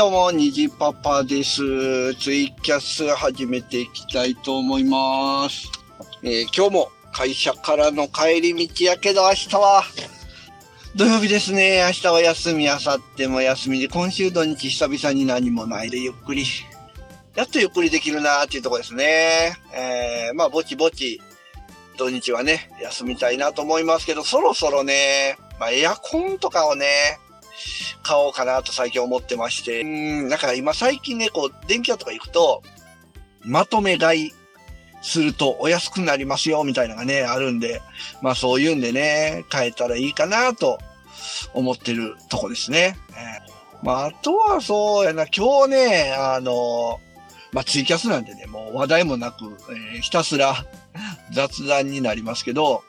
どうも、にじパパです。ツイキャス始めていきたいと思います。えー今日も会社からの帰り道やけど明日は？土曜日ですね。明日は休み、明後日も休みで、今週土日久々に何もないでゆっくり。やっとゆっくりできるなーっていうとこですね。えー、まあ、ぼちぼち、土日はね、休みたいなと思いますけど、そろそろね、まあ、エアコンとかをね、買おうかなと最近思ってまして。うん、だから今最近ね、こう、電気屋とか行くと、まとめ買いするとお安くなりますよ、みたいなのがね、あるんで、まあそういうんでね、買えたらいいかなと思ってるとこですね。えーまああとはそうやな、今日ね、あの、まあツイキャスなんでね、もう話題もなく、えーひたすら雑談になりますけど、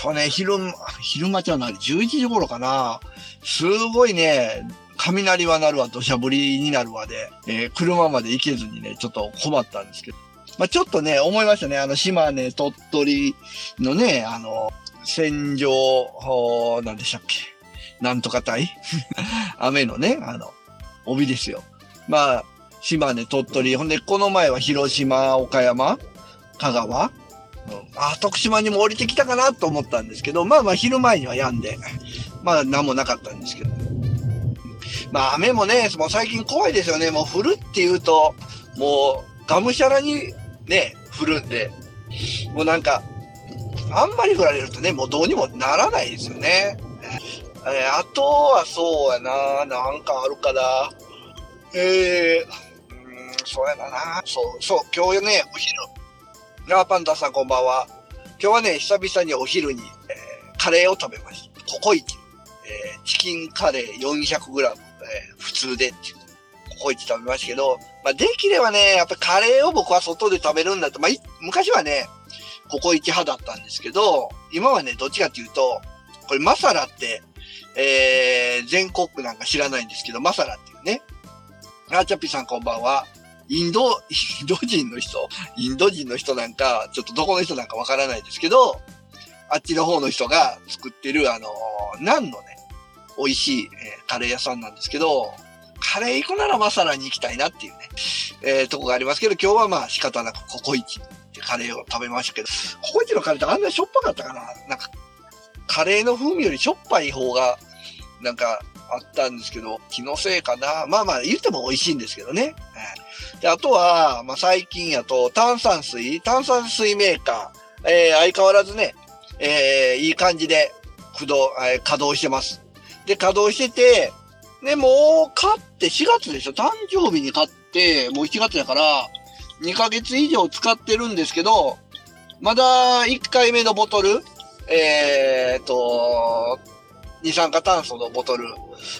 今日ね、昼、昼間じゃない、11時頃かな、すごいね、雷は鳴るわ、土砂降りになるわで、えー車まで行けずにね、ちょっと困ったんですけど。まあちょっとね、思いましたね。あの、島根、鳥取のね、あの、戦場、ほーなんでしたっけ。なんとか隊 雨のね、あの、帯ですよ。まあ、島根、鳥取、ほんで、この前は広島、岡山、香川、あ、徳島にも降りてきたかなと思ったんですけど、まあまあ昼前には止んで、まあ何もなかったんですけど。まあ雨もね、もう最近怖いですよね。もう降るっていうと、もうがむしゃらにね、降るんで、もうなんか、あんまり降られるとね、もうどうにもならないですよね。えーあとはそうやな、なんかあるかな。えー、うん、そうやな。そう、そう、今日ね、お昼、ラーパンダさんこんばんは。今日はね、久々にお昼に、えーカレーを食べました。ココイチ。えーチキンカレー 400g、えー普通でっていう。ココイチ食べましたけど、まあ、できればね、やっぱカレーを僕は外で食べるんだと、まあ、昔はね、ココイチ派だったんですけど、今はね、どっちかっていうと、これマサラって、えー、全国区なんか知らないんですけど、マサラっていうね。あーチャピさんこんばんは。インド、インド人の人、インド人の人なんか、ちょっとどこの人なんかわからないですけど、あっちの方の人が作ってる、あのーナンのね、美味しい、えーカレー屋さんなんですけど、カレー行くならマサラに行きたいなっていうね、えーとこがありますけど、今日はまあ仕方なくココイチってカレーを食べましたけど、ココイチのカレーってあんなにしょっぱかったかな？なんか、カレーの風味よりしょっぱい方が、なんか、あったんですけど、気のせいかな。まあまあ、言っても美味しいんですけどね。で、あとは、まあ最近やと、炭酸水、炭酸水メーカー、えー相変わらずね、えーいい感じで駆動、えー稼働してます。で、稼働してて、で、もう買って4月でしょ？誕生日に買って、もう1月だから、2ヶ月以上使ってるんですけど、まだ1回目のボトル、えーっと、二酸化炭素のボトル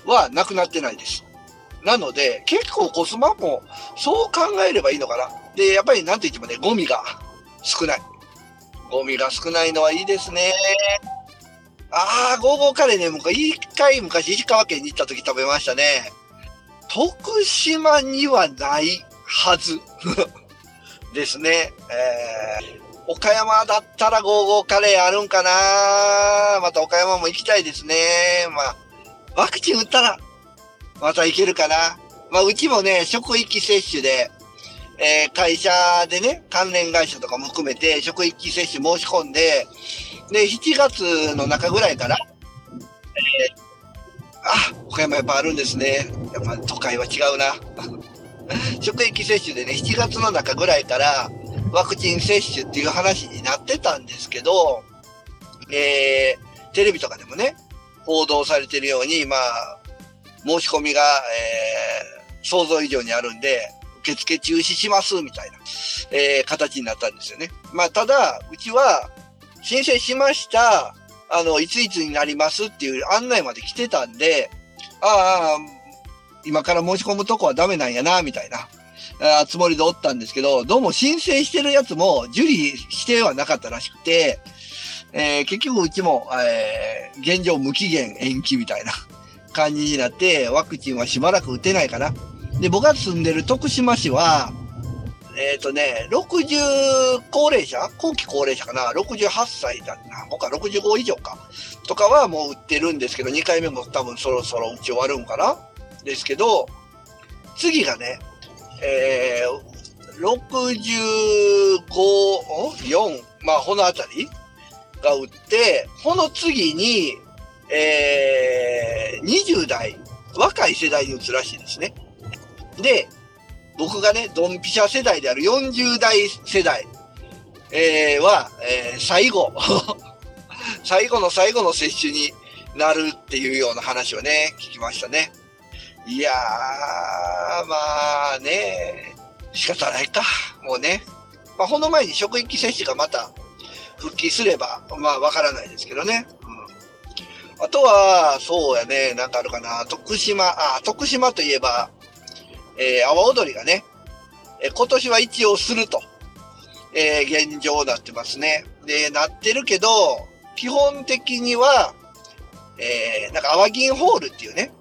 はなくなってないです。なので、結構コスマもそう考えればいいのかな。で、やっぱりなんと言ってもね、ゴミが少ない。ゴミが少ないのはいいですね。ああ、ゴーゴーカレーね、僕一回昔石川県に行った時食べましたね。徳島にはないはず ですね。えー、岡山だったらゴーゴーカレーあるんかなまた岡山も行きたいですね。まあ、ワクチン打ったら、また行けるかな。まあ、うちもね、職域接種で、えー会社でね、関連会社とかも含めて、職域接種申し込んで、で、7月の中ぐらいから、えーあ、岡山やっぱあるんですね。やっぱ都会は違うな。職域接種でね、7月の中ぐらいから、ワクチン接種っていう話になってたんですけど、えーテレビとかでもね、報道されてるように、まあ、申し込みが、えー想像以上にあるんで、受付中止します、みたいな、えー形になったんですよね。まあ、ただ、うちは、申請しました、あの、いついつになりますっていう案内まで来てたんで、ああ、今から申し込むとこはダメなんやな、みたいな、あつもりでおったんですけど、どうも申請してるやつも受理してはなかったらしくて、えー結局うちも、えー現状無期限延期みたいな 感じになって、ワクチンはしばらく打てないかな。で、僕が住んでる徳島市は、えっ、とね、60高齢者？後期高齢者かな ?68 歳だな。僕は65以上か。とかはもう打ってるんですけど、2回目も多分そろそろ打ち終わるんかな？ですけど、次がね、えー、65、4、まあ、このあたりが打って、この次に、えー、20代、若い世代に打つらしいですね。で、僕がね、ドンピシャ世代である40代世代、えー、は、えー、最後、最後の最後の接種になるっていうような話をね、聞きましたね。いやー、まあね、仕方ないか。もうね。まあ、この前に職域接種がまた復帰すれば、まあ、わからないですけどね。うん。あとは、そうやね、なんかあるかな。徳島、あ、徳島といえば、えー、阿波踊りがね、えー、今年は一応すると、えー、現状なってますね。で、なってるけど、基本的には、えー、なんか、阿波銀ホールっていうね、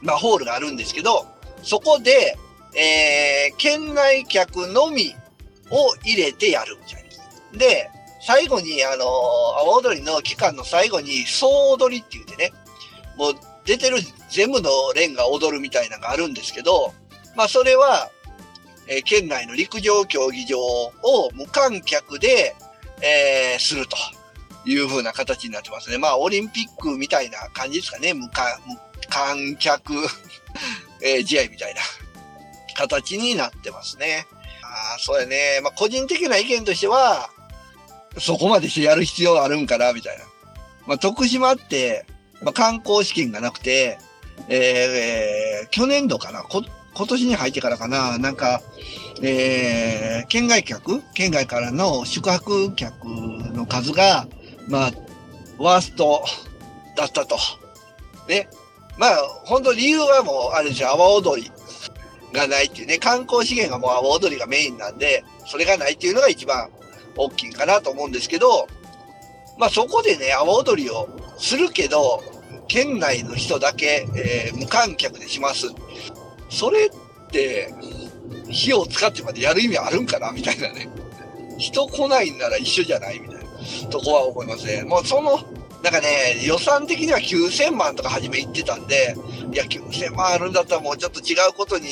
まあ、ホールがあるんですけど、そこで、えー、県内客のみを入れてやるみたいな。で、最後に、あのー、阿波踊りの期間の最後に、総踊りって言ってね、もう出てる全部の連が踊るみたいなのがあるんですけど、まあ、それは、えー、県内の陸上競技場を無観客で、えー、するというふうな形になってますね。まあ、オリンピックみたいな感じですかね。無観観客 えー、試合みたいな形になってますね。ああ、そうやね。まあ、個人的な意見としては、そこまでしてやる必要あるんかな、みたいな。まあ、徳島って、まあ、観光資金がなくて、えー、去年度かなこ、今年に入ってからかな、なんか、えー、県外客県外からの宿泊客の数が、まあ、ワーストだったと。ね。まあ、本当理由はもう、あれですよ、阿波踊りがないっていうね、観光資源がもう阿波踊りがメインなんで、それがないっていうのが一番大きいかなと思うんですけど、まあそこでね、阿波踊りをするけど、県内の人だけ、えー、無観客でします。それって、火を使ってまでやる意味あるんかな？みたいなね。人来ないんなら一緒じゃない？みたいなとこは思いますね。もうそのなんかね、予算的には9000万とか初め言ってたんで、いや、9000万あるんだったらもうちょっと違うことに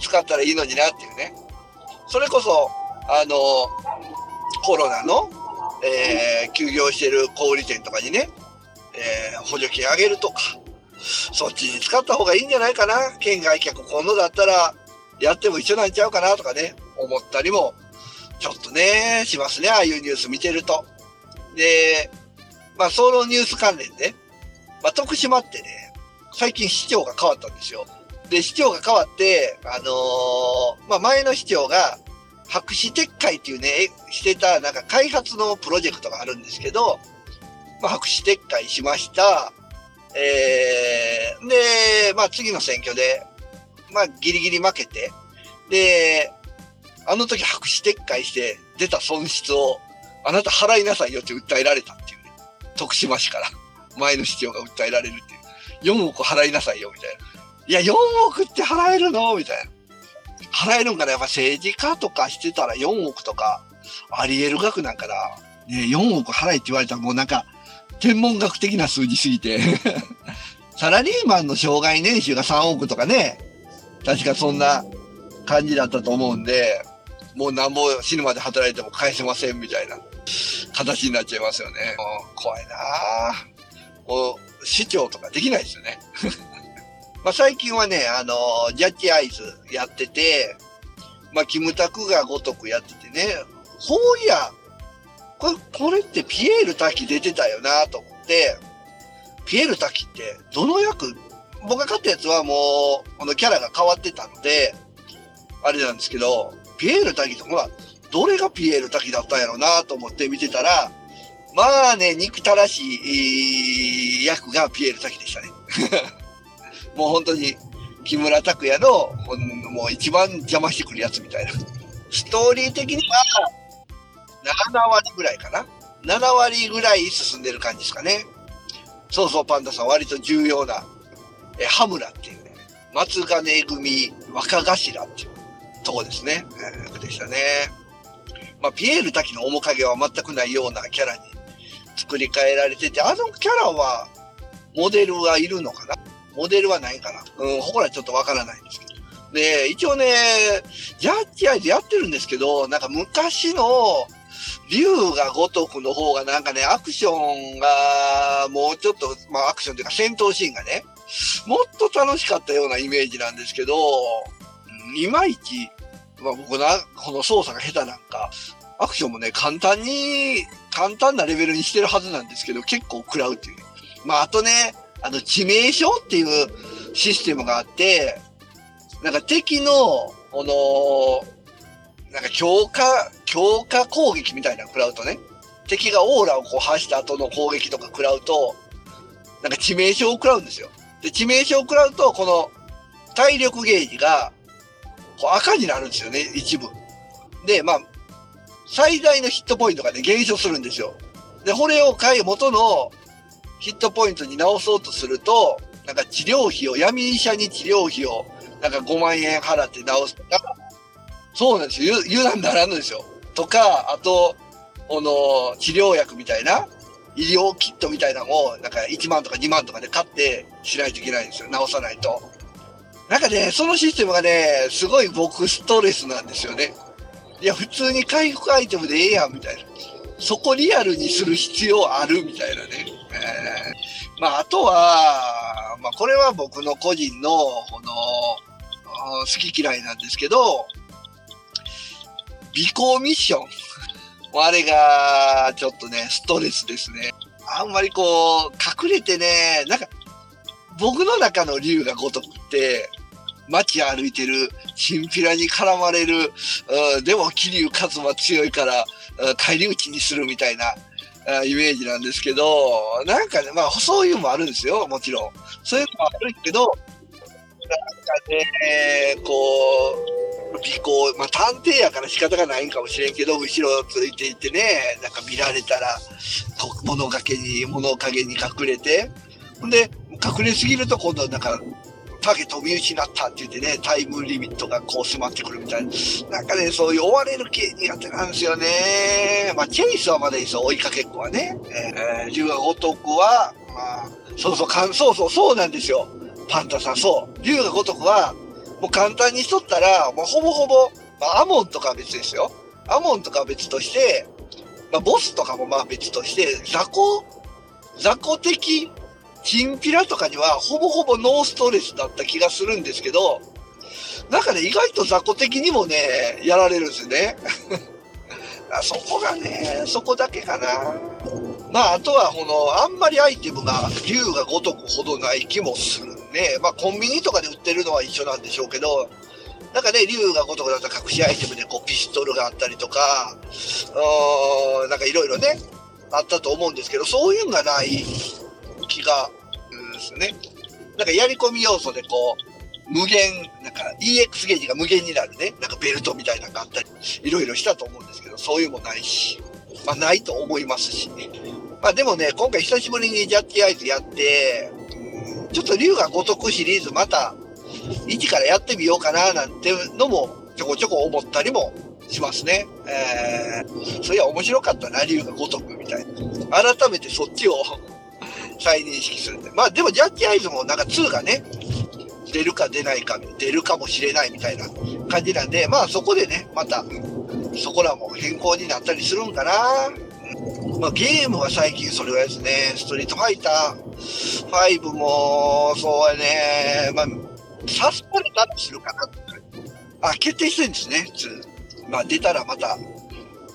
使ったらいいのになっていうね。それこそ、あの、コロナの、えー、休業してる小売店とかにね、えー、補助金あげるとか、そっちに使った方がいいんじゃないかな。県外客今度だったら、やっても一緒なんちゃうかなとかね、思ったりも、ちょっとね、しますね。ああいうニュース見てると。で、まあ、そのニュース関連で、まあ、徳島ってね、最近市長が変わったんですよ。で、市長が変わって、あのー、まあ、前の市長が、白紙撤回っていうね、してた、なんか開発のプロジェクトがあるんですけど、まあ、白紙撤回しました。えー、で、まあ、次の選挙で、まあ、ギリギリ負けて、で、あの時白紙撤回して出た損失を、あなた払いなさいよって訴えられたっていうね。徳島市から前の市長が訴えられるっていう。4億払いなさいよ、みたいな。いや、4億って払えるの？みたいな。払えるんかな？やっぱ政治家とかしてたら4億とかあり得る額なんかな？ね、4億払えって言われたらもうなんか天文学的な数字すぎてサラリーマンの障害年収が3億とかね。確かそんな感じだったと思うんで、もうなんぼ死ぬまで働いても返せませんみたいな。形になっちゃいますよね。怖いなもう、市長とかできないですよね。まあ最近はね、あの、ジャッジアイズやってて、まあ、キムタクがごとくやっててね、ほういや、これ、これってピエール滝出てたよなと思って、ピエール滝ってどの役、僕が買ったやつはもう、このキャラが変わってたので、あれなんですけど、ピエール滝ってほら、どれがピエール滝だったんやろうなと思って見てたら、まあね、憎たらしい役がピエール滝でしたね。もう本当に木村拓哉のもう一番邪魔してくるやつみたいな。ストーリー的には7割ぐらいかな。7割ぐらい進んでる感じですかね。そうそう、パンダさん割と重要な、えハムラっていうね、松金組若頭っていうとこですね。えー、でしたね。まあ、ピエール滝の面影は全くないようなキャラに作り変えられてて、あのキャラは、モデルはいるのかなモデルはないかなうん、ここらちょっとわからないんですけど。で、一応ね、ジャッジアイズやってるんですけど、なんか昔の竜が如くの方がなんかね、アクションがもうちょっと、まあアクションというか戦闘シーンがね、もっと楽しかったようなイメージなんですけど、いまいち、まあ僕な、この操作が下手なんか、アクションもね、簡単に、簡単なレベルにしてるはずなんですけど、結構食らうっていう。まああとね、あの、致命傷っていうシステムがあって、なんか敵の、この、なんか強化、強化攻撃みたいな食らうとね、敵がオーラをこう発した後の攻撃とか食らうと、なんか致命傷を食らうんですよ。で、致命傷を食らうと、この体力ゲージがこう赤になるんですよね、一部。で、まあ、最大のヒットポイントがね、減少するんですよ。で、これを買い元のヒットポイントに直そうとすると、なんか治療費を、闇医者に治療費を、なんか5万円払って直す。そうなんですよ。油断ならんですよ。とか、あと、この、治療薬みたいな、医療キットみたいなのを、なんか1万とか2万とかで買ってしないといけないんですよ。直さないと。なんかね、そのシステムがね、すごい僕ストレスなんですよね。いや、普通に回復アイテムでええやん、みたいな。そこリアルにする必要あるみたいなね。まあ、あとは、まあ、これは僕の個人の、この、好き嫌いなんですけど、尾行ミッション。あれが、ちょっとね、ストレスですね。あんまりこう、隠れてね、なんか、僕の中の竜が如くって、街歩いてる、チンピラに絡まれる、うん、でも桐生一馬強いから、帰り討ちにするみたいな、イメージなんですけど、なんかね、まあ、そういうのもあるんですよ、もちろん。そういうのもあるけど、なんかね、こう、尾行、まあ、探偵やから仕方がないんかもしれんけど、後ろついていってね、なんか見られたら、物陰に、物陰に隠れて、ほんで、隠れすぎると今度なんか、ターゲットを見失ったって言ってね、タイムリミットがこう迫ってくるみたいな。なんかね、そういう追われる系苦手なんですよね。まあ、チェイスはまだいいですよ、追いかけっこはね。えー、竜が如くは、まあ、そうそう、かんそうそう、そうなんですよ。パンタさん、そう。竜が如くは、もう簡単にしとったら、もうほぼほぼ、まあ、アモンとかは別ですよ。アモンとかは別として、まあ、ボスとかもまあ別として、雑魚、雑魚的チンピラとかにはほぼほぼノーストレスだった気がするんですけど、なんかね、意外と雑魚的にもね、やられるんですね。そこがね、そこだけかな。まあ、あとは、この、あんまりアイテムが、竜が如くほどない気もするね。まあ、コンビニとかで売ってるのは一緒なんでしょうけど、なんかね、竜が如くだった隠しアイテムで、こう、ピストルがあったりとか、うーん、なんかいろいろね、あったと思うんですけど、そういうのがない気がですね。なんかやり込み要素でこう、無限、なんか EX ゲージが無限になるね、なんかベルトみたいなのがあったり、いろいろしたと思うんですけど、そういうもないし、まあないと思いますしね。まあでもね、今回久しぶりにジャッジアイズやって、ちょっと竜が如くシリーズまた、1からやってみようかななんてのもちょこちょこ思ったりもしますね。えー、そりゃ面白かったな、竜が如くみたいな。改めてそっちを再認識するんで。まあでもジャッジアイズもなんか2がね、出るか出ないか、出るかもしれないみたいな感じなんで、まあそこでね、また、そこらも変更になったりするんかな。まあ、ゲームは最近それはですね、ストリートファイター5も、そうやね、まあ、サスポネタにするかな。あ、決定してるんですね、2。まあ出たらまた、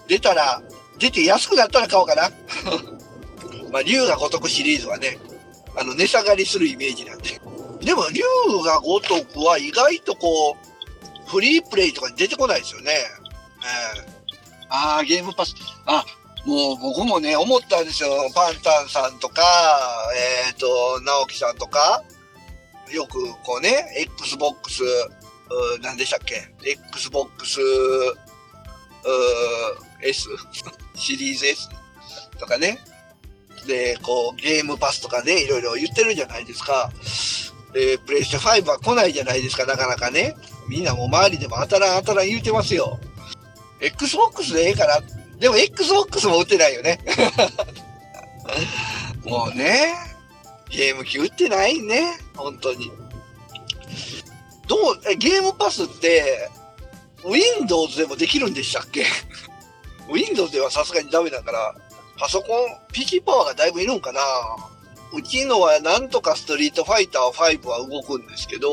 出たら、出て安くなったら買おうかな。まあ、竜が如くシリーズはね、あの、値下がりするイメージなんで。でも、竜が如くは意外とこう、フリープレイとかに出てこないですよね。えー、ああ、ゲームパス。あ、もう僕もね、思ったんですよ。パンタンさんとか、えっ、ー、と、直樹さんとか、よくこうね、Xbox、何でしたっけ ?Xbox、S? シリーズ S とかね、で、こう、ゲームパスとかね、いろいろ言ってるじゃないですか。で、プレイステ5は来ないじゃないですか、なかなかね。みんなもう周りでも当たらん当たらん言うてますよ。Xbox でええかな。でも Xbox も売ってないよね。もうね、ゲーム機売ってないね、本当に。どう、え、ゲームパスって、Windows でもできるんでしたっけ ?Windows ではさすがにダメだから、パソコン、PC パワーがだいぶいるんかなうちのはなんとかストリートファイター5は動くんですけど、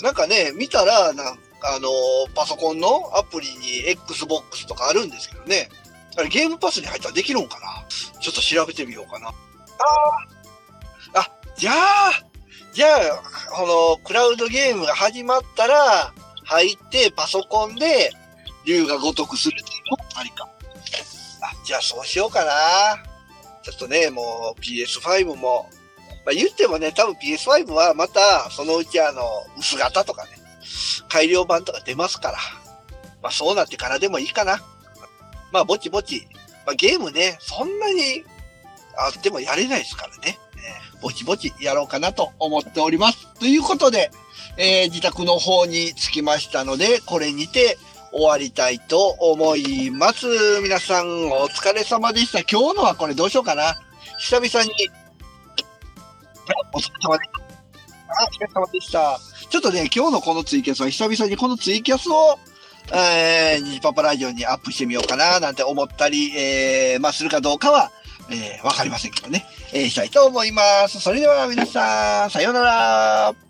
なんかね、見たら、なんあのパソコンのアプリに Xbox とかあるんですけどね。あれゲームパスに入ったらできるんかなちょっと調べてみようかな。ああ、あ、じゃあ、じゃあ、このクラウドゲームが始まったら、入ってパソコンで竜が如くするっていうのありか。じゃあそうしようかな。ちょっとね、もう PS5 も、まあ、言ってもね、多分 PS5 はまたそのうちあの、薄型とかね、改良版とか出ますから。まあそうなってからでもいいかな。まあぼちぼち。まあゲームね、そんなにあってもやれないですからね。ぼちぼちやろうかなと思っております。ということで、えー自宅の方に着きましたので、これにて終わりたいと思います。皆さんお疲れ様でした。今日のはこれどうしようかな。久々に。お疲れ様でした。あお疲れ様でした。ちょっとね、今日のこのツイキャスは久々にこのツイキャスを、えー、ニジパパラジオにアップしてみようかななんて思ったり、えー、まあするかどうかは、えー、わかりませんけどね、えー、したいと思います。それでは皆さん、さようなら。